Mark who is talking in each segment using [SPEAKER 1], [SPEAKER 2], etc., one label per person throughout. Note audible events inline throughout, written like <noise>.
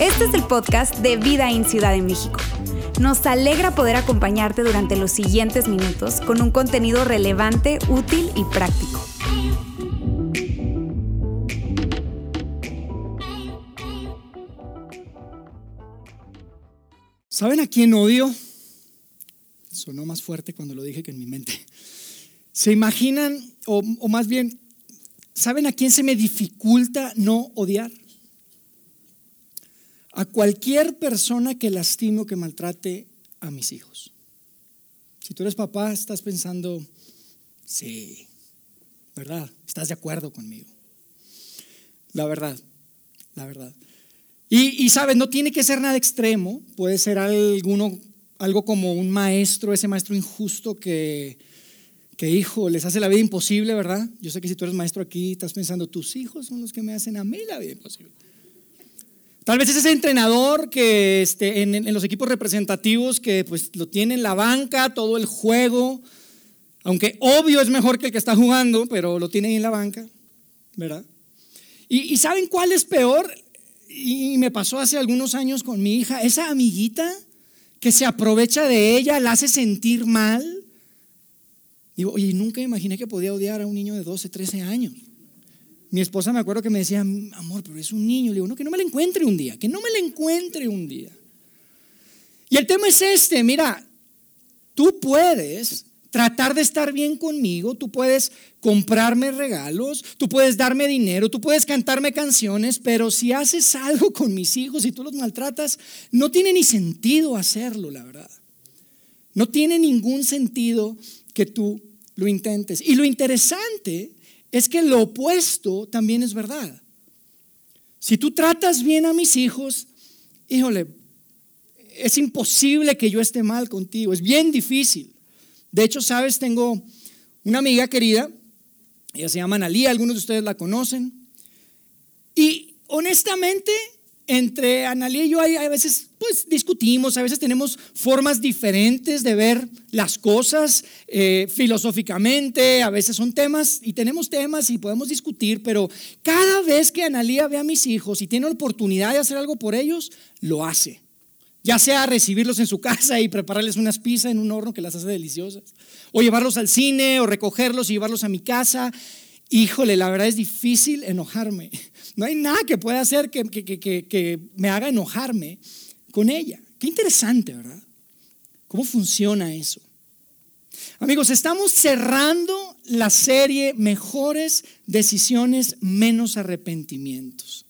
[SPEAKER 1] Este es el podcast de Vida en Ciudad de México. Nos alegra poder acompañarte durante los siguientes minutos con un contenido relevante, útil y práctico.
[SPEAKER 2] ¿Saben a quién odio? Sonó más fuerte cuando lo dije que en mi mente. ¿Se imaginan, o, o más bien, ¿saben a quién se me dificulta no odiar? A cualquier persona que lastime o que maltrate a mis hijos. Si tú eres papá, estás pensando, sí, ¿verdad? Estás de acuerdo conmigo. La verdad, la verdad. Y, sabes, no tiene que ser nada extremo, puede ser alguno, algo como un maestro, ese maestro injusto que, que, hijo, les hace la vida imposible, ¿verdad? Yo sé que si tú eres maestro aquí, estás pensando, tus hijos son los que me hacen a mí la vida imposible. Tal vez es ese entrenador que este, en, los equipos representativos que pues lo tiene en la banca, todo el juego, aunque obvio es mejor que el que está jugando, pero lo tiene ahí en la banca, ¿verdad? Y ¿saben cuál es peor? y me pasó hace algunos años con mi hija, esa amiguita que se aprovecha de ella, la hace sentir mal. Digo, oye, nunca imaginé que podía odiar a un niño de 12, 13 años. Mi esposa me acuerdo que me decía, amor, pero es un niño. Le digo, no, que no me lo encuentre un día, que no me lo encuentre un día. Y el tema es este, mira, tú puedes tratar de estar bien conmigo, tú puedes comprarme regalos, tú puedes darme dinero, tú puedes cantarme canciones, pero si haces algo con mis hijos y tú los maltratas, no tiene ni sentido hacerlo, la verdad. No tiene ningún sentido que tú lo intentes. Y lo interesante es que lo opuesto también es verdad. Si tú tratas bien a mis hijos, híjole, es imposible que yo esté mal contigo, es bien difícil. De hecho, sabes, tengo una amiga querida, ella se llama Analía, algunos de ustedes la conocen. Y honestamente, entre Analía y yo hay, a veces pues discutimos, a veces tenemos formas diferentes de ver las cosas eh, filosóficamente, a veces son temas y tenemos temas y podemos discutir, pero cada vez que Analía ve a mis hijos y tiene la oportunidad de hacer algo por ellos, lo hace ya sea recibirlos en su casa y prepararles unas pizzas en un horno que las hace deliciosas, o llevarlos al cine, o recogerlos y llevarlos a mi casa. Híjole, la verdad es difícil enojarme. No hay nada que pueda hacer que, que me haga enojarme con ella. Qué interesante, ¿verdad? ¿Cómo funciona eso? Amigos, estamos cerrando la serie Mejores decisiones, menos arrepentimientos.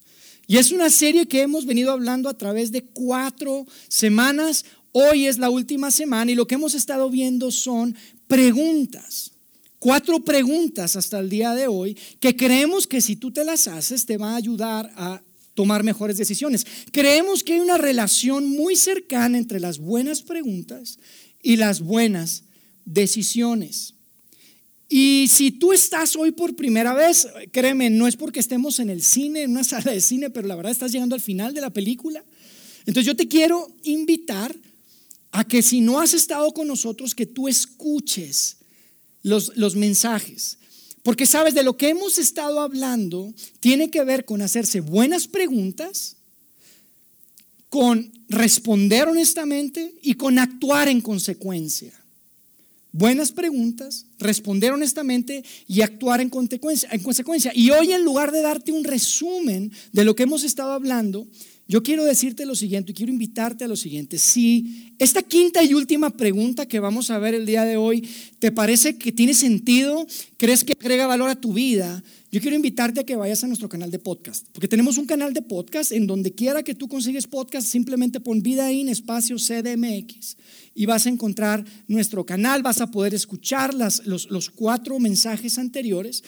[SPEAKER 2] Y es una serie que hemos venido hablando a través de cuatro semanas. Hoy es la última semana y lo que hemos estado viendo son preguntas. Cuatro preguntas hasta el día de hoy que creemos que si tú te las haces te va a ayudar a tomar mejores decisiones. Creemos que hay una relación muy cercana entre las buenas preguntas y las buenas decisiones. Y si tú estás hoy por primera vez, créeme, no es porque estemos en el cine, en una <laughs> sala de cine, pero la verdad estás llegando al final de la película. Entonces yo te quiero invitar a que si no has estado con nosotros, que tú escuches los, los mensajes. Porque sabes, de lo que hemos estado hablando tiene que ver con hacerse buenas preguntas, con responder honestamente y con actuar en consecuencia buenas preguntas, responder honestamente y actuar en consecuencia, en consecuencia. Y hoy en lugar de darte un resumen de lo que hemos estado hablando, yo quiero decirte lo siguiente y quiero invitarte a lo siguiente. Si esta quinta y última pregunta que vamos a ver el día de hoy te parece que tiene sentido, crees que agrega valor a tu vida, yo quiero invitarte a que vayas a nuestro canal de podcast, porque tenemos un canal de podcast en donde quiera que tú consigues podcast, simplemente pon vida en espacio CDMX y vas a encontrar nuestro canal, vas a poder escuchar las, los, los cuatro mensajes anteriores.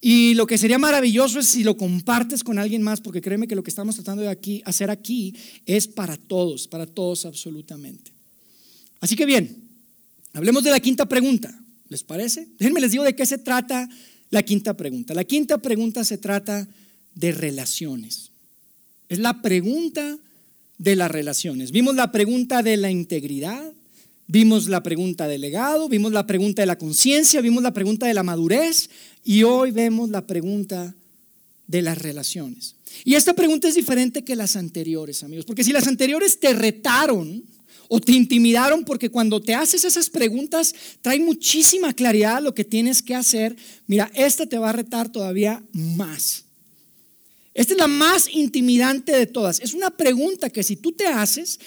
[SPEAKER 2] Y lo que sería maravilloso es si lo compartes con alguien más, porque créeme que lo que estamos tratando de aquí, hacer aquí es para todos, para todos absolutamente. Así que bien, hablemos de la quinta pregunta. ¿Les parece? Déjenme les digo de qué se trata la quinta pregunta. La quinta pregunta se trata de relaciones. Es la pregunta de las relaciones. Vimos la pregunta de la integridad, Vimos la pregunta del legado, vimos la pregunta de la conciencia, vimos la pregunta de la madurez y hoy vemos la pregunta de las relaciones. Y esta pregunta es diferente que las anteriores, amigos, porque si las anteriores te retaron o te intimidaron, porque cuando te haces esas preguntas trae muchísima claridad lo que tienes que hacer, mira, esta te va a retar todavía más. Esta es la más intimidante de todas. Es una pregunta que si tú te haces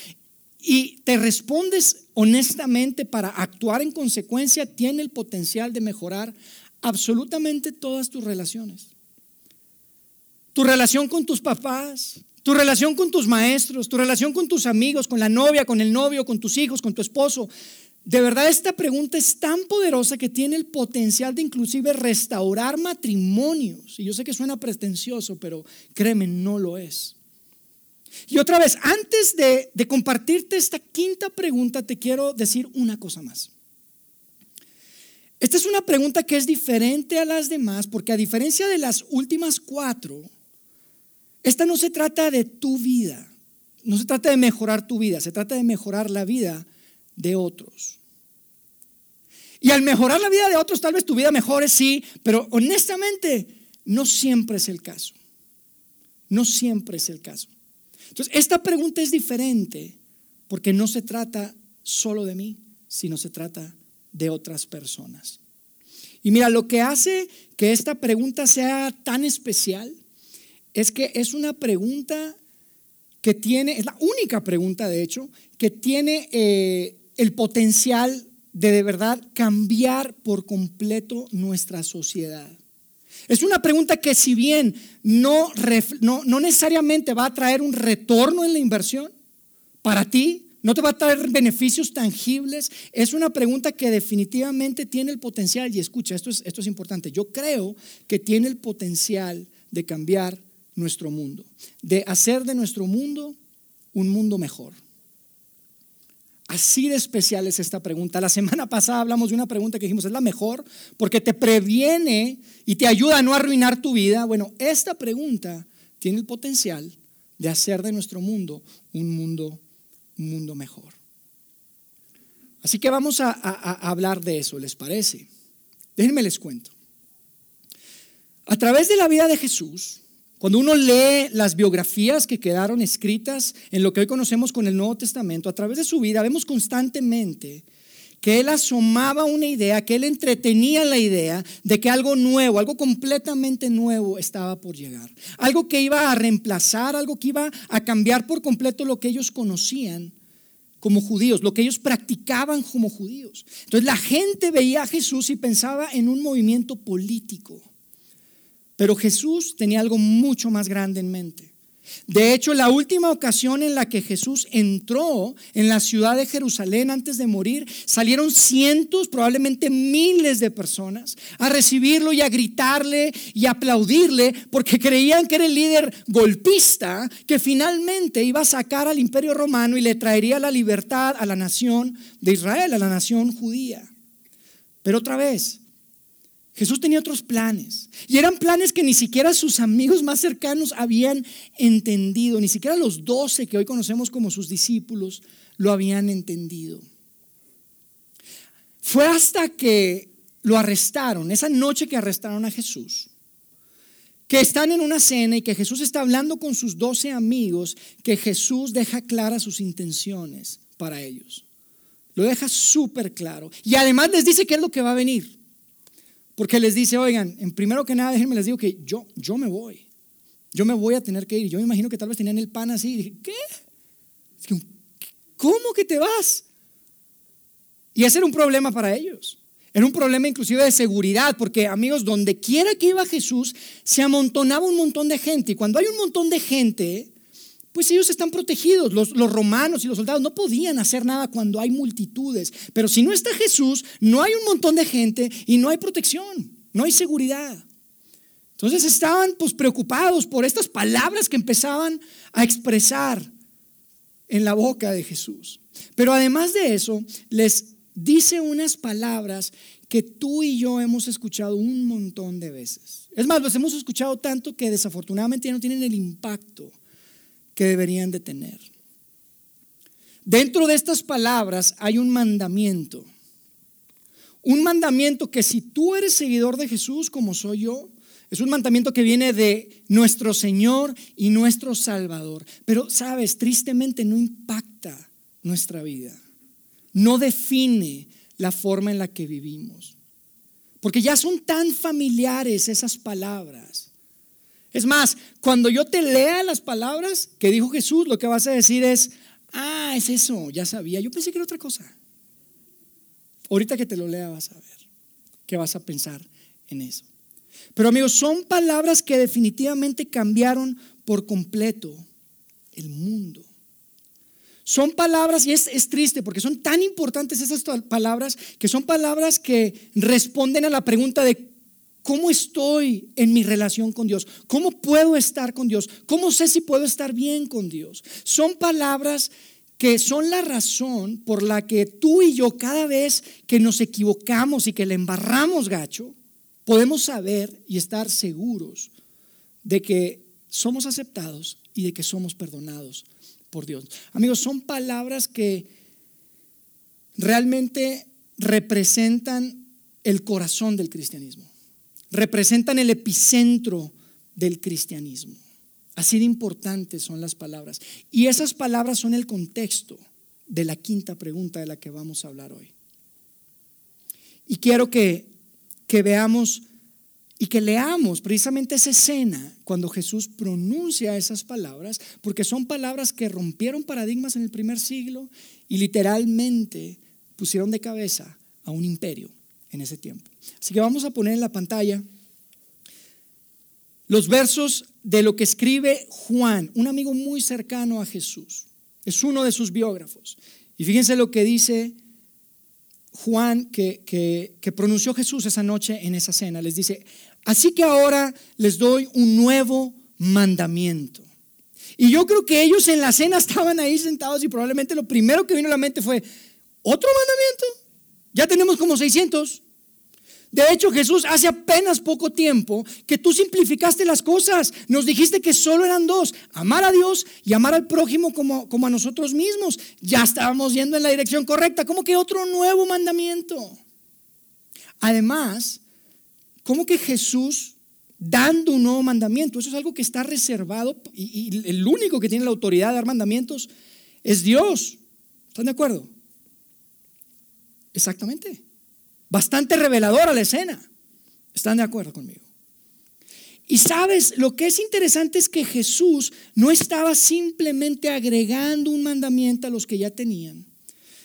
[SPEAKER 2] y te respondes honestamente para actuar en consecuencia, tiene el potencial de mejorar absolutamente todas tus relaciones. Tu relación con tus papás, tu relación con tus maestros, tu relación con tus amigos, con la novia, con el novio, con tus hijos, con tu esposo. De verdad esta pregunta es tan poderosa que tiene el potencial de inclusive restaurar matrimonios. Y yo sé que suena pretencioso, pero créeme, no lo es. Y otra vez, antes de, compartirte esta quinta pregunta, te quiero decir una cosa más. Esta es una pregunta que es diferente a las demás porque a diferencia de las últimas cuatro, esta no se trata de tu vida, no se trata de mejorar tu vida, se trata de mejorar la vida de otros. Y al mejorar la vida de otros, tal vez tu vida mejore, sí, pero honestamente no siempre es el caso. No siempre es el caso. Entonces, esta pregunta es diferente porque no se trata solo de mí, sino se trata de otras personas. Y mira, lo que hace que esta pregunta sea tan especial es que es una pregunta que tiene, es la única pregunta de hecho, que tiene eh, el potencial de de verdad cambiar por completo nuestra sociedad. Es una pregunta que si bien no, no, no necesariamente va a traer un retorno en la inversión para ti, no te va a traer beneficios tangibles. Es una pregunta que definitivamente tiene el potencial, y escucha, esto es, esto es importante, yo creo que tiene el potencial de cambiar nuestro mundo, de hacer de nuestro mundo un mundo mejor. Así de especial es esta pregunta. La semana pasada hablamos de una pregunta que dijimos, es la mejor porque te previene y te ayuda a no arruinar tu vida. Bueno, esta pregunta tiene el potencial de hacer de nuestro mundo un mundo un mundo mejor. Así que vamos a, hablar de eso, ¿les parece? Déjenme les cuento. A través de la vida de Jesús, cuando uno lee las biografías que quedaron escritas en lo que hoy conocemos con el Nuevo Testamento, a través de su vida vemos constantemente que él asomaba una idea, que él entretenía la idea de que algo nuevo, algo completamente nuevo estaba por llegar. Algo que iba a reemplazar, algo que iba a cambiar por completo lo que ellos conocían como judíos, lo que ellos practicaban como judíos. Entonces la gente veía a Jesús y pensaba en un movimiento político. Pero Jesús tenía algo mucho más grande en mente. De hecho, la última ocasión en la que Jesús entró en la ciudad de Jerusalén antes de morir, salieron cientos, probablemente miles de personas a recibirlo y a gritarle y aplaudirle porque creían que era el líder golpista que finalmente iba a sacar al imperio romano y le traería la libertad a la nación de Israel, a la nación judía. Pero otra vez, Jesús tenía otros planes. Y eran planes que ni siquiera sus amigos más cercanos habían entendido. Ni siquiera los doce que hoy conocemos como sus discípulos lo habían entendido. Fue hasta que lo arrestaron, esa noche que arrestaron a Jesús, que están en una cena y que Jesús está hablando con sus doce amigos, que Jesús deja claras sus intenciones para ellos. Lo deja súper claro. Y además les dice qué es lo que va a venir. Porque les dice, oigan, en primero que nada, déjenme les digo que yo, yo me voy. Yo me voy a tener que ir. Yo me imagino que tal vez tenían el pan así. Y dije, ¿qué? ¿Cómo que te vas? Y ese era un problema para ellos. Era un problema inclusive de seguridad, porque amigos, donde quiera que iba Jesús, se amontonaba un montón de gente. Y cuando hay un montón de gente, pues ellos están protegidos. Los, romanos y los soldados no podían hacer nada cuando hay multitudes. Pero si no está Jesús, no hay un montón de gente y no hay protección, no hay seguridad. Entonces estaban pues preocupados por estas palabras que empezaban a expresar en la boca de Jesús. Pero además de eso, les dice unas palabras que tú y yo hemos escuchado un montón de veces. Es más, los hemos escuchado tanto que desafortunadamente ya no tienen el impacto que deberían de tener. dentro de estas palabras hay un mandamiento. Un mandamiento que si tú eres seguidor de Jesús como soy yo, es un mandamiento que viene de nuestro Señor y nuestro Salvador. Pero, sabes, tristemente no impacta nuestra vida. No define la forma en la que vivimos. Porque ya son tan familiares esas palabras. Es más, cuando yo te lea las palabras que dijo Jesús, lo que vas a decir es, ah, es eso, ya sabía. Yo pensé que era otra cosa. Ahorita que te lo lea vas a ver que vas a pensar en eso. Pero amigos, son palabras que definitivamente cambiaron por completo el mundo. Son palabras, y es, es, triste porque son tan importantes esas palabras, que son palabras que responden a la pregunta de cómo estoy en mi relación con Dios, cómo puedo estar con Dios, cómo sé si puedo estar bien con Dios. Son palabras que son la razón por la que tú y yo cada vez que nos equivocamos y que le embarramos gacho, podemos saber y estar seguros de que somos aceptados y de que somos perdonados por Dios. Amigos, son palabras que realmente representan el corazón del cristianismo, representan el epicentro del cristianismo. Así de importantes son las palabras. Y esas palabras son el contexto de la quinta pregunta de la que vamos a hablar hoy. Y quiero que que veamos y que leamos precisamente esa escena cuando Jesús pronuncia esas palabras, porque son palabras que rompieron paradigmas en el primer siglo y literalmente pusieron de cabeza a un imperio en ese tiempo. Así que vamos a poner en la pantalla los versos de lo que escribe Juan, un amigo muy cercano a Jesús. Es uno de sus biógrafos. Y fíjense lo que dice Juan que, que, pronunció Jesús esa noche en esa cena. Les dice, así que ahora les doy un nuevo mandamiento. Y yo creo que ellos en la cena estaban ahí sentados y probablemente lo primero que vino a la mente fue, ¿otro mandamiento? Ya tenemos como 600. De hecho, Jesús hace apenas poco tiempo que tú simplificaste las cosas. Nos dijiste que solo eran dos, amar a Dios y amar al prójimo como, como a nosotros mismos. Ya estábamos yendo en la dirección correcta. ¿Cómo que otro nuevo mandamiento? Además, ¿cómo que Jesús dando un nuevo mandamiento? Eso es algo que está reservado y, y el único que tiene la autoridad de dar mandamientos es Dios. ¿Están de acuerdo? Exactamente bastante reveladora la escena. ¿Están de acuerdo conmigo? Y sabes, lo que es interesante es que Jesús no estaba simplemente agregando un mandamiento a los que ya tenían,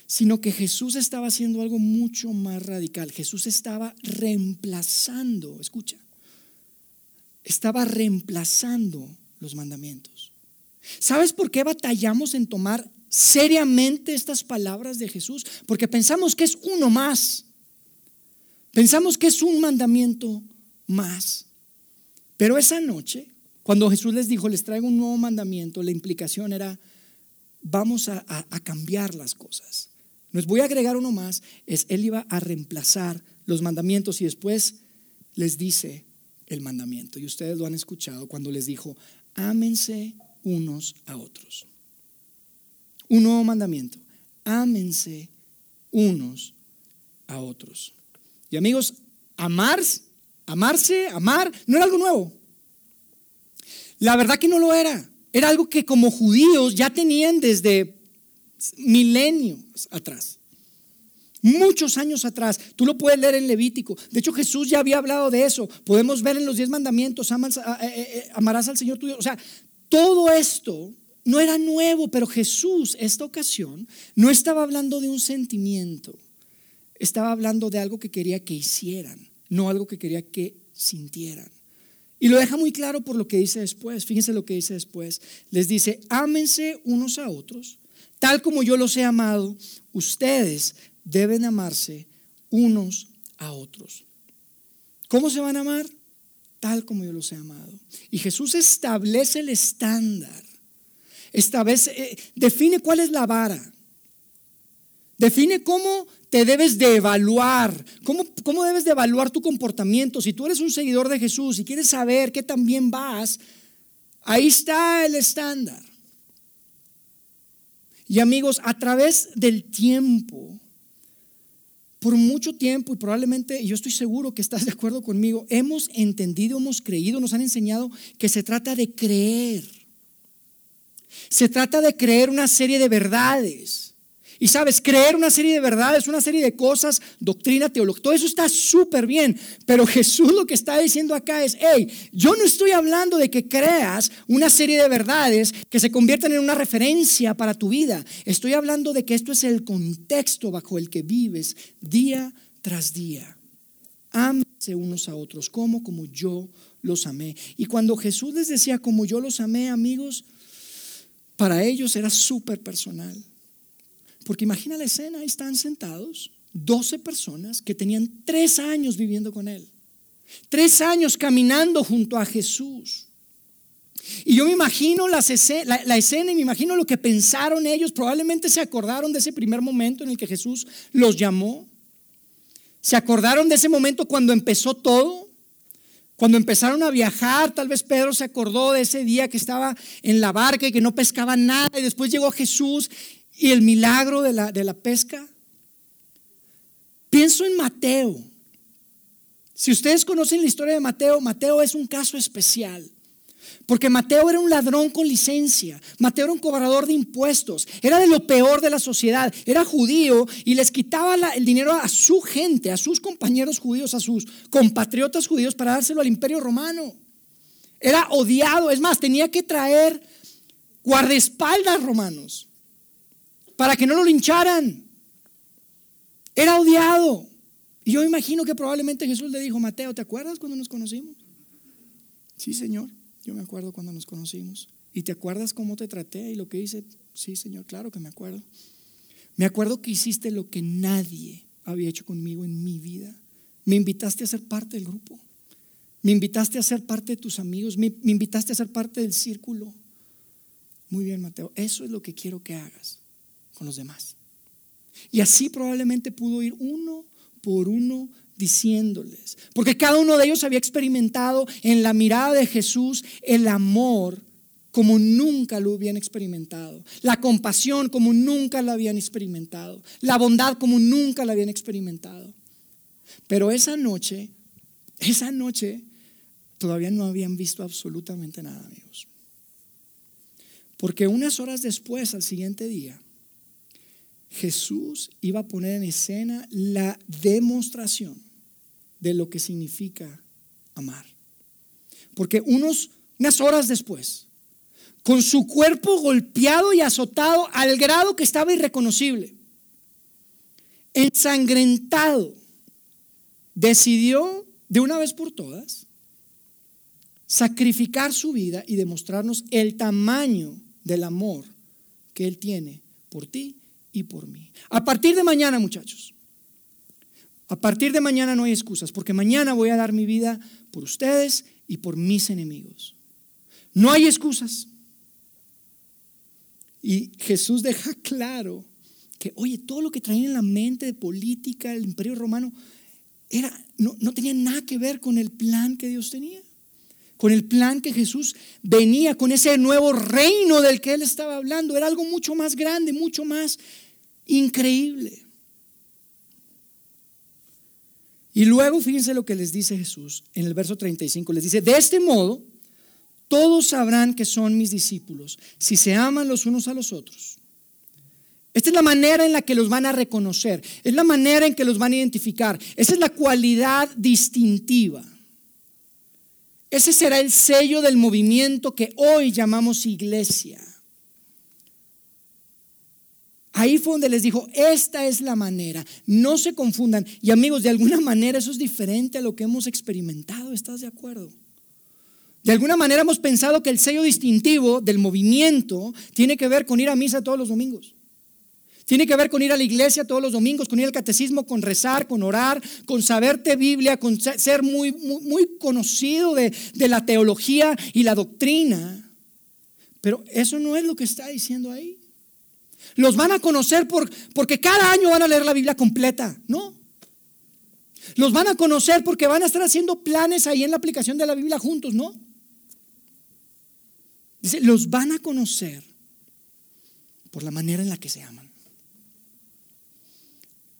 [SPEAKER 2] sino que Jesús estaba haciendo algo mucho más radical. Jesús estaba reemplazando, escucha, estaba reemplazando los mandamientos. ¿Sabes por qué batallamos en tomar seriamente estas palabras de Jesús? Porque pensamos que es uno más. Pensamos que es un mandamiento más. Pero esa noche, cuando Jesús les dijo, les traigo un nuevo mandamiento, la implicación era, vamos a, cambiar las cosas. No les voy a agregar uno más, es Él iba a reemplazar los mandamientos y después les dice el mandamiento. Y ustedes lo han escuchado cuando les dijo, ámense unos a otros. Un nuevo mandamiento, ámense unos a otros. Y amigos, amar, amarse, amar, no era algo nuevo. La verdad que no lo era. Era algo que como judíos ya tenían desde milenios atrás. Muchos años atrás. Tú lo puedes leer en Levítico. De hecho, Jesús ya había hablado de eso. Podemos ver en los diez mandamientos, eh, eh, eh, amarás al Señor tuyo. O sea, todo esto no era nuevo, pero Jesús, esta ocasión, no estaba hablando de un sentimiento estaba hablando de algo que quería que hicieran, no algo que quería que sintieran. Y lo deja muy claro por lo que dice después. Fíjense lo que dice después. Les dice, ámense unos a otros, tal como yo los he amado, ustedes deben amarse unos a otros. ¿Cómo se van a amar? Tal como yo los he amado. Y Jesús establece el estándar. Establece, eh, define cuál es la vara. Define cómo te debes de evaluar, cómo, cómo debes de evaluar tu comportamiento. Si tú eres un seguidor de Jesús y quieres saber qué tan bien vas, ahí está el estándar. Y amigos, a través del tiempo, por mucho tiempo, y probablemente, yo estoy seguro que estás de acuerdo conmigo, hemos entendido, hemos creído, nos han enseñado que se trata de creer. Se trata de creer una serie de verdades. Y sabes, creer una serie de verdades, una serie de cosas, doctrina, teología, todo eso está súper bien. Pero Jesús lo que está diciendo acá es, hey, yo no estoy hablando de que creas una serie de verdades que se conviertan en una referencia para tu vida. Estoy hablando de que esto es el contexto bajo el que vives día tras día. Ámense unos a otros, como como yo los amé. Y cuando Jesús les decía como yo los amé, amigos, para ellos era súper personal. Porque imagina la escena, ahí están sentados 12 personas que tenían tres años viviendo con él. Tres años caminando junto a Jesús. Y yo me imagino la, la, escena y me imagino lo que pensaron ellos. Probablemente se acordaron de ese primer momento en el que Jesús los llamó. Se acordaron de ese momento cuando empezó todo. Cuando empezaron a viajar, tal vez Pedro se acordó de ese día que estaba en la barca y que no pescaba nada. Y después llegó Jesús y el milagro de la, de la pesca. Pienso en Mateo. Si ustedes conocen la historia de Mateo, Mateo es un caso especial. Porque Mateo era un ladrón con licencia. Mateo era un cobrador de impuestos. Era de lo peor de la sociedad. Era judío y les quitaba el dinero a su gente, a sus compañeros judíos, a sus compatriotas judíos para dárselo al imperio romano. Era odiado. Es más, tenía que traer guardaespaldas romanos para que no lo lincharan. Era odiado. Y yo imagino que probablemente Jesús le dijo, Mateo, ¿te acuerdas cuando nos conocimos? Sí, Señor, yo me acuerdo cuando nos conocimos. ¿Y te acuerdas cómo te traté y lo que hice? Sí, Señor, claro que me acuerdo. Me acuerdo que hiciste lo que nadie había hecho conmigo en mi vida. Me invitaste a ser parte del grupo. Me invitaste a ser parte de tus amigos. Me, invitaste a ser parte del círculo. Muy bien, Mateo. Eso es lo que quiero que hagas con los demás. Y así probablemente pudo ir uno por uno diciéndoles, porque cada uno de ellos había experimentado en la mirada de Jesús el amor como nunca lo habían experimentado, la compasión como nunca la habían experimentado, la bondad como nunca la habían experimentado. Pero esa noche, esa noche, todavía no habían visto absolutamente nada, amigos. Porque unas horas después, al siguiente día, Jesús iba a poner en escena la demostración de lo que significa amar. Porque unos, unas horas después, con su cuerpo golpeado y azotado al grado que estaba irreconocible, ensangrentado, decidió de una vez por todas sacrificar su vida y demostrarnos el tamaño del amor que Él tiene por ti y por mí. A partir de mañana, muchachos, a partir de mañana no hay excusas, porque mañana voy a dar mi vida por ustedes y por mis enemigos. No hay excusas. Y Jesús deja claro que, oye, todo lo que traían en la mente de política, el imperio romano, era, no, no tenía nada que ver con el plan que Dios tenía con el plan que Jesús venía, con ese nuevo reino del que él estaba hablando. Era algo mucho más grande, mucho más Increíble. Y luego fíjense lo que les dice Jesús en el verso 35. Les dice, de este modo, todos sabrán que son mis discípulos si se aman los unos a los otros. Esta es la manera en la que los van a reconocer, es la manera en que los van a identificar, esa es la cualidad distintiva. Ese será el sello del movimiento que hoy llamamos iglesia. Ahí fue donde les dijo, esta es la manera, no se confundan. Y amigos, de alguna manera eso es diferente a lo que hemos experimentado, ¿estás de acuerdo? De alguna manera hemos pensado que el sello distintivo del movimiento tiene que ver con ir a misa todos los domingos. Tiene que ver con ir a la iglesia todos los domingos, con ir al catecismo, con rezar, con orar, con saberte Biblia, con ser muy, muy, conocido de, de la teología y la doctrina. Pero eso no es lo que está diciendo ahí. Los van a conocer por, porque cada año van a leer la Biblia completa, ¿no? Los van a conocer porque van a estar haciendo planes ahí en la aplicación de la Biblia juntos, ¿no? Dice, los van a conocer por la manera en la que se aman.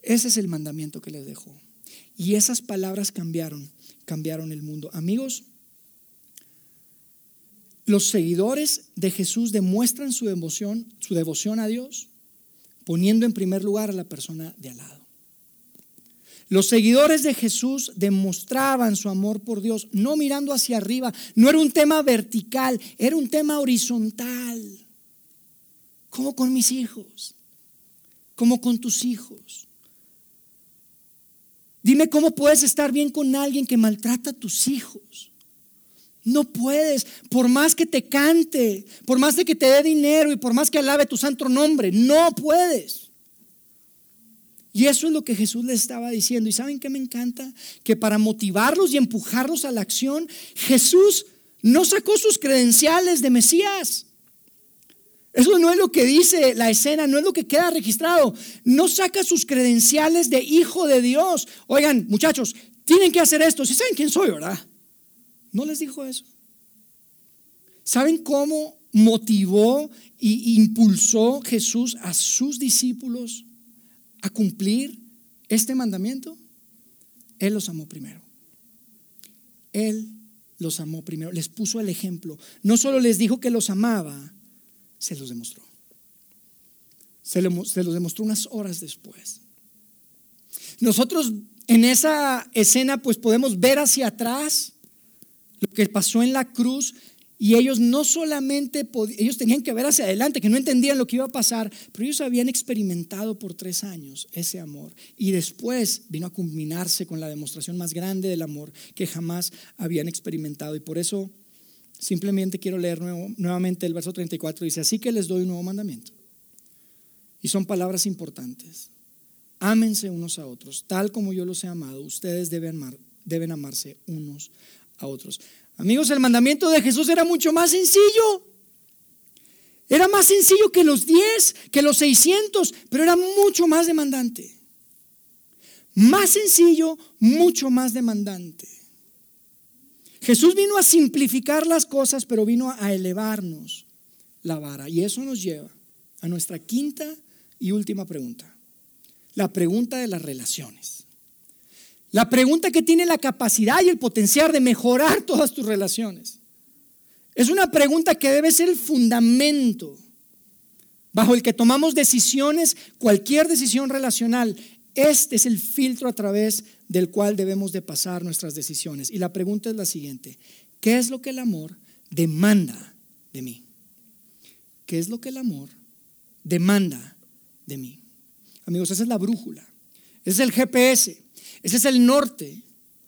[SPEAKER 2] Ese es el mandamiento que les dejó. Y esas palabras cambiaron, cambiaron el mundo. Amigos, los seguidores de Jesús demuestran su devoción, su devoción a Dios poniendo en primer lugar a la persona de al lado. Los seguidores de Jesús demostraban su amor por Dios, no mirando hacia arriba. No era un tema vertical, era un tema horizontal. Como con mis hijos, como con tus hijos. Dime cómo puedes estar bien con alguien que maltrata a tus hijos. No puedes, por más que te cante, por más de que te dé dinero y por más que alabe tu santo nombre, no puedes. Y eso es lo que Jesús les estaba diciendo. ¿Y saben qué me encanta? Que para motivarlos y empujarlos a la acción, Jesús no sacó sus credenciales de Mesías. Eso no es lo que dice la escena, no es lo que queda registrado. No saca sus credenciales de hijo de Dios. Oigan, muchachos, tienen que hacer esto. Si saben quién soy, ¿verdad? No les dijo eso. ¿Saben cómo motivó e impulsó Jesús a sus discípulos a cumplir este mandamiento? Él los amó primero. Él los amó primero, les puso el ejemplo. No solo les dijo que los amaba, se los demostró. Se, los demostró unas horas después. Nosotros en esa escena pues podemos ver hacia atrás que pasó en la cruz y ellos no solamente, ellos tenían que ver hacia adelante, que no entendían lo que iba a pasar, pero ellos habían experimentado por tres años ese amor. Y después vino a culminarse con la demostración más grande del amor que jamás habían experimentado. Y por eso simplemente quiero leer nuevamente el verso 34. Dice, así que les doy un nuevo mandamiento. Y son palabras importantes. Ámense unos a otros, tal como yo los he amado. Ustedes deben, amar, deben amarse unos a otros. Amigos, el mandamiento de Jesús era mucho más sencillo. Era más sencillo que los 10, que los 600, pero era mucho más demandante. Más sencillo, mucho más demandante. Jesús vino a simplificar las cosas, pero vino a elevarnos la vara. Y eso nos lleva a nuestra quinta y última pregunta. La pregunta de las relaciones. La pregunta que tiene la capacidad y el potencial de mejorar <laughs> todas tus relaciones. Es una pregunta que debe ser el fundamento bajo el que tomamos decisiones, cualquier decisión relacional. Este es el filtro a través del cual debemos de pasar nuestras decisiones. Y la pregunta es la siguiente. ¿Qué es lo que el amor demanda de mí? ¿Qué es lo que el amor demanda de mí? Amigos, esa es la brújula. Ese es el GPS. Ese es el norte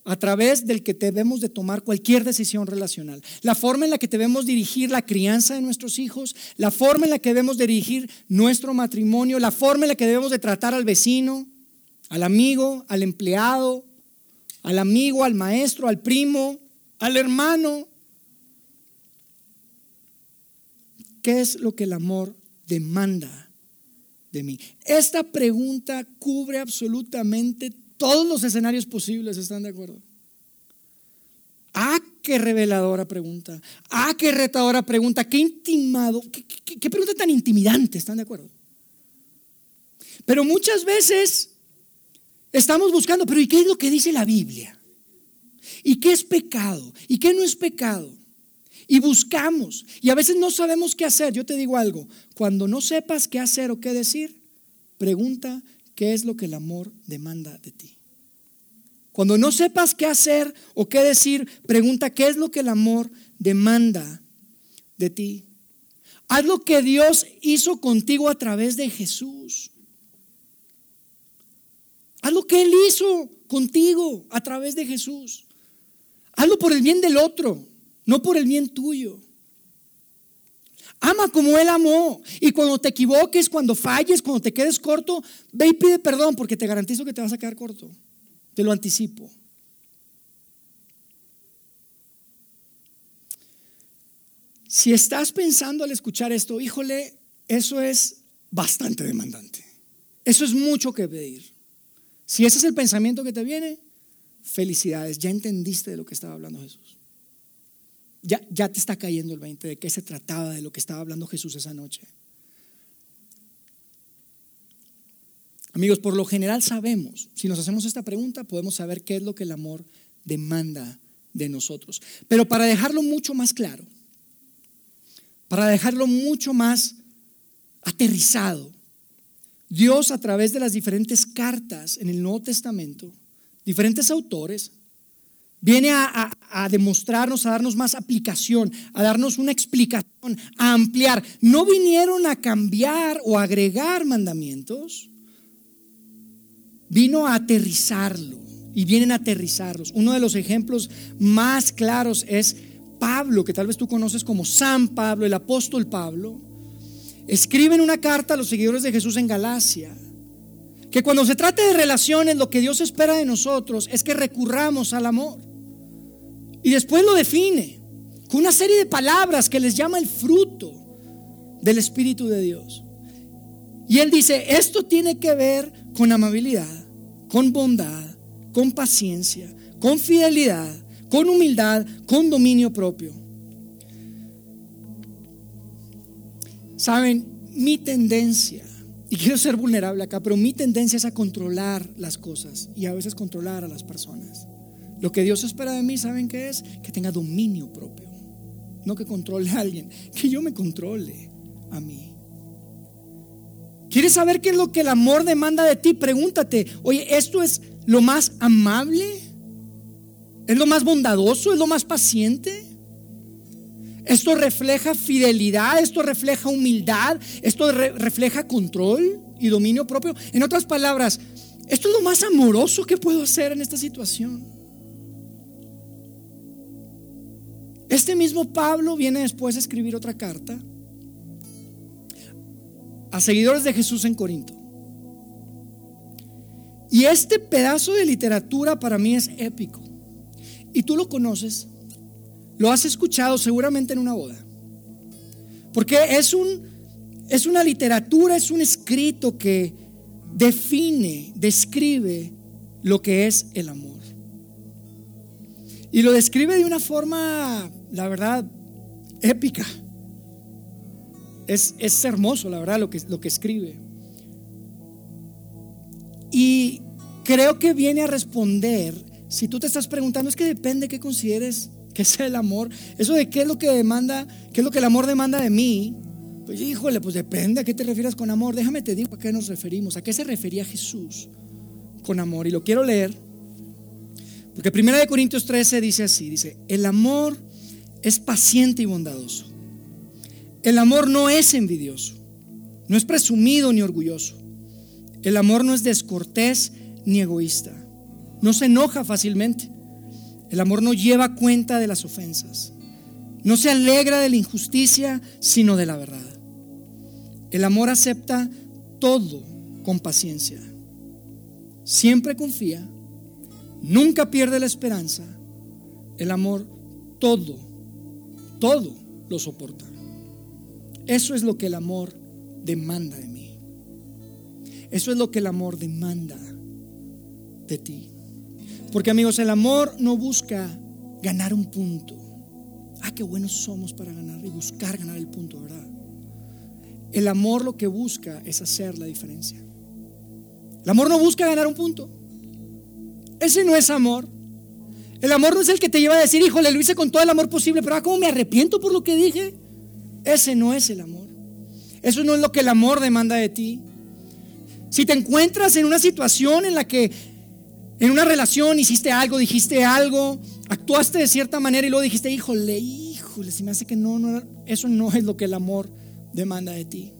[SPEAKER 2] a través del que debemos de tomar cualquier decisión relacional. La forma en la que debemos dirigir la crianza de nuestros hijos, la forma en la que debemos dirigir nuestro matrimonio, la forma en la que debemos de tratar al vecino, al amigo, al empleado, al amigo, al maestro, al primo, al hermano. ¿Qué es lo que el amor demanda de mí? Esta pregunta cubre absolutamente todos los escenarios posibles, ¿están de acuerdo? Ah, qué reveladora pregunta. Ah, qué retadora pregunta. Qué intimado. Qué, pregunta tan intimidante, ¿están de acuerdo? Pero muchas veces estamos buscando, pero ¿y qué es lo que dice la Biblia? ¿Y qué es pecado? ¿Y qué no es pecado? Y buscamos. Y a veces no sabemos qué hacer. Yo te digo algo. Cuando no sepas qué hacer o qué decir, pregunta ¿Qué es lo que el amor demanda de ti? Cuando no sepas qué hacer o qué decir, pregunta, ¿qué es lo que el amor demanda de ti? Haz lo que Dios hizo contigo a través de Jesús. Haz lo que Él hizo contigo a través de Jesús. Hazlo por el bien del otro, no por el bien tuyo. Ama como Él amó. Y cuando te equivoques, cuando falles, cuando te quedes corto, ve y pide perdón porque te garantizo que te vas a quedar corto. Te lo anticipo. Si estás pensando al escuchar esto, híjole, eso es bastante demandante. Eso es mucho que pedir. Si ese es el pensamiento que te viene, felicidades, ya entendiste de lo que estaba hablando Jesús ya, te está cayendo el 20 de qué se trataba de lo que estaba hablando Jesús esa noche. Amigos, por lo general sabemos, si nos hacemos esta pregunta, podemos saber qué es lo que el amor demanda de nosotros. Pero para dejarlo mucho más claro, para dejarlo mucho más aterrizado, Dios a través de las diferentes cartas en el Nuevo Testamento, diferentes autores, viene a, demostrarnos, a darnos más aplicación, a darnos una explicación, a ampliar. No vinieron a cambiar o agregar mandamientos, vino a aterrizarlo y vienen a aterrizarlos. Uno de los ejemplos más claros es Pablo, que tal vez tú conoces como San Pablo, el apóstol Pablo, escribe en una carta a los seguidores de Jesús en Galacia que cuando se trate de relaciones, lo que Dios espera de nosotros es que recurramos al amor. Y después lo define con una serie de palabras que les llama el fruto del Espíritu de Dios. Y él dice, esto tiene que ver con amabilidad, con bondad, con paciencia, con fidelidad, con humildad, con dominio propio. Saben, mi tendencia, y quiero ser vulnerable acá, pero mi tendencia es a controlar las cosas y a veces controlar a las personas. Lo que Dios espera de mí, ¿saben qué es? Que tenga dominio propio. No que controle a alguien, que yo me controle a mí. ¿Quieres saber qué es lo que el amor demanda de ti? Pregúntate, oye, ¿esto es lo más amable? ¿Es lo más bondadoso? ¿Es lo más paciente? Esto refleja fidelidad, esto refleja humildad, esto refleja control y dominio propio. En otras palabras, esto es lo más amoroso que puedo hacer en esta situación. Este mismo Pablo viene después a escribir otra carta a seguidores de Jesús en Corinto. Y este pedazo de literatura para mí es épico. Y tú lo conoces, lo has escuchado seguramente en una boda. Porque es, un, es una literatura, es un escrito que define, describe lo que es el amor. Y lo describe de una forma, la verdad, épica. Es, es hermoso, la verdad, lo que, lo que escribe. Y creo que viene a responder, si tú te estás preguntando, es que depende qué consideres que sea el amor. Eso de qué es lo que demanda, qué es lo que el amor demanda de mí. Pues híjole, pues depende a qué te refieras con amor. Déjame te digo a qué nos referimos, a qué se refería Jesús con amor. Y lo quiero leer, porque 1 Corintios 13 dice así, dice, el amor es paciente y bondadoso. El amor no es envidioso, no es presumido ni orgulloso. El amor no es descortés ni egoísta, no se enoja fácilmente el amor no lleva cuenta de las ofensas. No se alegra de la injusticia, sino de la verdad. El amor acepta todo con paciencia. Siempre confía, nunca pierde la esperanza. El amor todo, todo lo soporta. Eso es lo que el amor demanda de mí. Eso es lo que el amor demanda de ti. Porque amigos, el amor no busca ganar un punto. Ah, qué buenos somos para ganar y buscar ganar el punto, ¿verdad? El amor lo que busca es hacer la diferencia. El amor no busca ganar un punto. Ese no es amor. El amor no es el que te lleva a decir, híjole, lo hice con todo el amor posible, pero ah, ¿cómo me arrepiento por lo que dije? Ese no es el amor. Eso no es lo que el amor demanda de ti. Si te encuentras en una situación en la que en una relación hiciste algo, dijiste algo, actuaste de cierta manera y luego dijiste, híjole, híjole, si me hace que no, no, eso no es lo que el amor demanda de ti.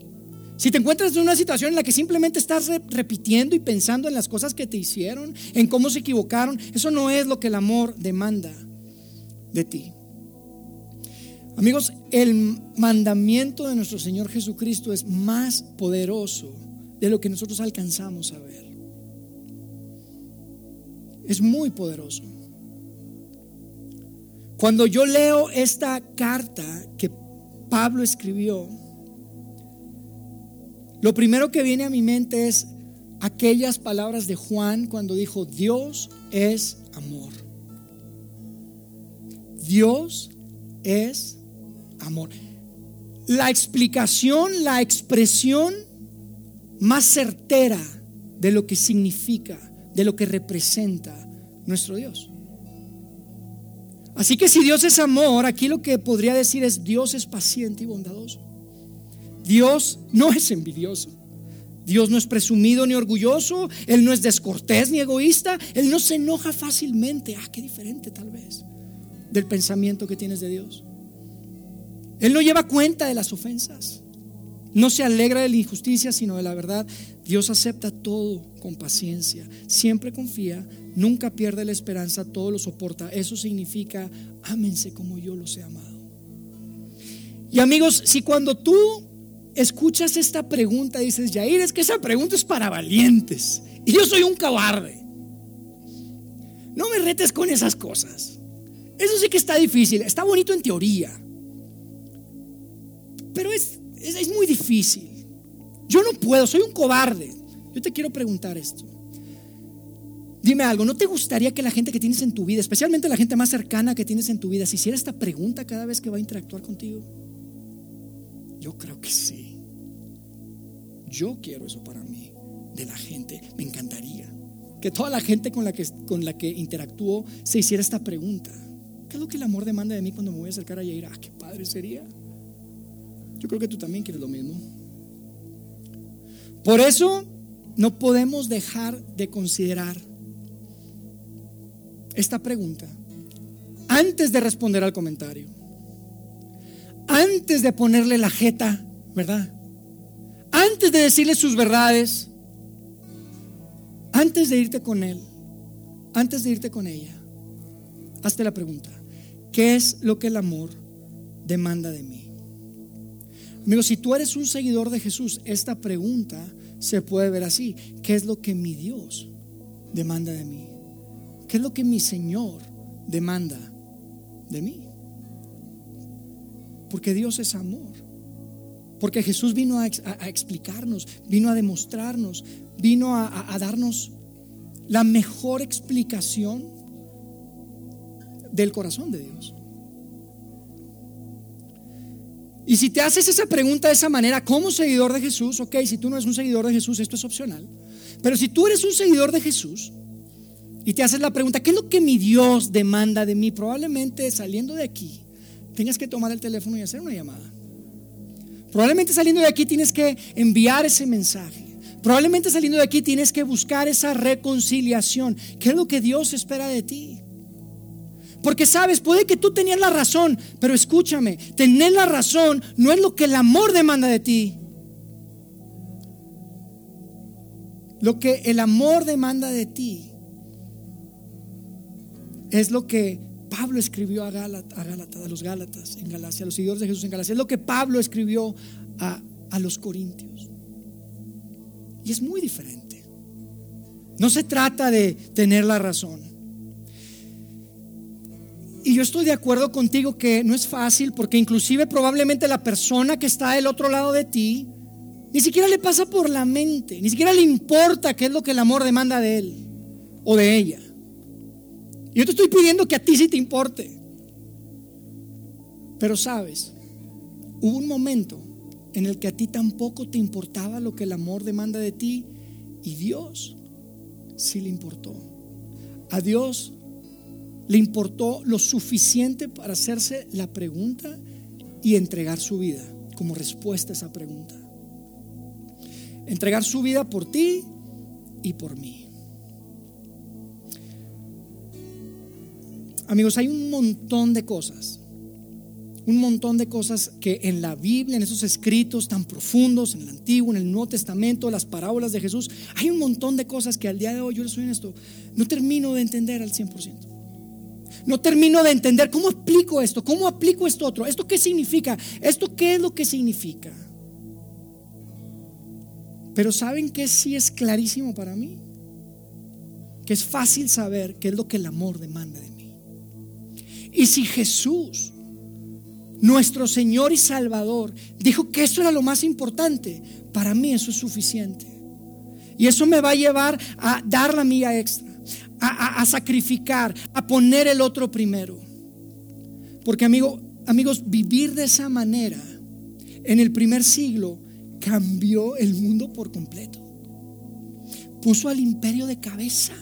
[SPEAKER 2] Si te encuentras en una situación en la que simplemente estás repitiendo y pensando en las cosas que te hicieron, en cómo se equivocaron, eso no es lo que el amor demanda de ti. Amigos, el mandamiento de nuestro Señor Jesucristo es más poderoso de lo que nosotros alcanzamos a ver es muy poderoso. Cuando yo leo esta carta que Pablo escribió, lo primero que viene a mi mente es aquellas palabras de Juan cuando dijo, Dios es amor. Dios es amor. La explicación, la expresión más certera de lo que significa, de lo que representa nuestro Dios. Así que si Dios es amor, aquí lo que podría decir es Dios es paciente y bondadoso. Dios no es envidioso. Dios no es presumido ni orgulloso, Él no es descortés ni egoísta, Él no se enoja fácilmente. Ah, qué diferente tal vez del pensamiento que tienes de Dios. Él no lleva cuenta de las ofensas, no se alegra de la injusticia, sino de la verdad. Dios acepta todo con paciencia, siempre confía, nunca pierde la esperanza, todo lo soporta. Eso significa, ámense como yo los he amado. Y amigos, si cuando tú escuchas esta pregunta, dices, Yair, es que esa pregunta es para valientes. Y yo soy un cobarde. No me retes con esas cosas. Eso sí que está difícil. Está bonito en teoría. Pero es, es, muy difícil. Yo no puedo, soy un cobarde. Yo te quiero preguntar esto. Dime algo, ¿no te gustaría que la gente que tienes en tu vida, especialmente la gente más cercana que tienes en tu vida, se hiciera esta pregunta cada vez que va a interactuar contigo? Yo creo que sí. Yo quiero eso para mí, de la gente. Me encantaría que toda la gente con la que, con la que interactúo se hiciera esta pregunta. ¿Qué es lo que el amor demanda de mí cuando me voy a acercar a Yair? Ah, qué padre sería. Yo creo que tú también quieres lo mismo. Por eso no podemos dejar de considerar esta pregunta antes de responder al comentario. Antes de ponerle la jeta, ¿verdad? antes de decirle sus verdades, antes de irte con él, antes de irte con ella, hazte la pregunta, ¿qué es lo que el amor demanda de mí? Amigo, si tú eres un seguidor de Jesús, esta pregunta se puede ver así, ¿qué es lo que mi Dios demanda de mí? ¿Qué es lo que mi Señor demanda de mí? Porque Dios es amor. Porque Jesús vino a, explicarnos, vino a demostrarnos, vino a, a darnos la mejor explicación del corazón de Dios. Y si te haces esa pregunta de esa manera, como seguidor de Jesús, ok, si tú no eres un seguidor de Jesús, esto es opcional. Pero si tú eres un seguidor de Jesús y te haces la pregunta, ¿qué es lo que mi Dios demanda de mí? Probablemente saliendo de aquí, tengas que tomar el teléfono y hacer una llamada. Probablemente saliendo de aquí tienes que enviar ese mensaje. Probablemente saliendo de aquí tienes que buscar esa reconciliación. ¿Qué es lo que Dios espera de ti? Porque sabes, puede que tú tenías la razón, pero escúchame, tener la razón no es lo que el amor demanda de ti. Lo que el amor demanda de ti es lo que Pablo escribió a, Gálatas, a, los Gálatas en Galacia, a los seguidores de Jesús en Galacia. Es lo que Pablo escribió a, a los Corintios. Y es muy diferente. No se trata de tener la razón. Y yo estoy de acuerdo contigo que no es fácil porque inclusive probablemente la persona que está del otro lado de ti ni siquiera le pasa por la mente, ni siquiera le importa qué es lo que el amor demanda de él o de ella. Yo te estoy pidiendo que a ti sí te importe. Pero sabes, hubo un momento en el que a ti tampoco te importaba lo que el amor demanda de ti y Dios sí le importó. A Dios le importó lo suficiente para hacerse la pregunta y entregar su vida como respuesta a esa pregunta. Entregar su vida por ti y por mí. Amigos, hay un montón de cosas, un montón de cosas que en la Biblia, en esos escritos tan profundos, en el Antiguo, en el Nuevo Testamento, las parábolas de Jesús, hay un montón de cosas que al día de hoy, yo les soy esto, no termino de entender al 100%. No termino de entender cómo aplico esto, cómo aplico esto otro, esto qué significa, esto qué es lo que significa. Pero ¿saben que sí es clarísimo para mí? Que es fácil saber qué es lo que el amor demanda de mí. Y si Jesús, nuestro Señor y Salvador, dijo que eso era lo más importante, para mí eso es suficiente. Y eso me va a llevar a dar la mía extra, a, sacrificar, a poner el otro primero. Porque amigo, amigos, vivir de esa manera en el primer siglo cambió el mundo por completo. puso al imperio de cabeza.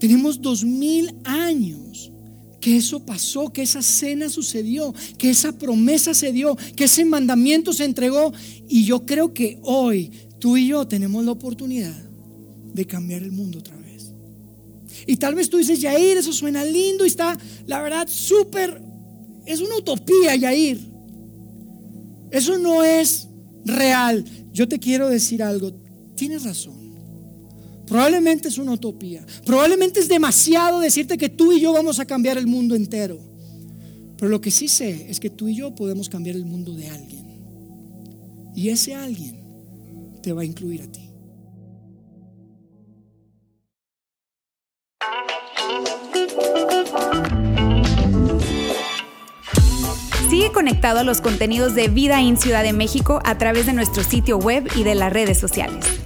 [SPEAKER 2] Tenemos dos mil años que eso pasó, que esa cena sucedió, que esa promesa se dio, que ese mandamiento se entregó. Y yo creo que hoy tú y yo tenemos la oportunidad de cambiar el mundo otra vez. Y tal vez tú dices, Yair, eso suena lindo y está, la verdad, súper, es una utopía, Yair. Eso no es real. Yo te quiero decir algo, tienes razón. Probablemente es una utopía. Probablemente es demasiado decirte que tú y yo vamos a cambiar el mundo entero. Pero lo que sí sé es que tú y yo podemos cambiar el mundo de alguien. Y ese alguien te va a incluir a ti.
[SPEAKER 1] Sigue conectado a los contenidos de Vida en Ciudad de México a través de nuestro sitio web y de las redes sociales.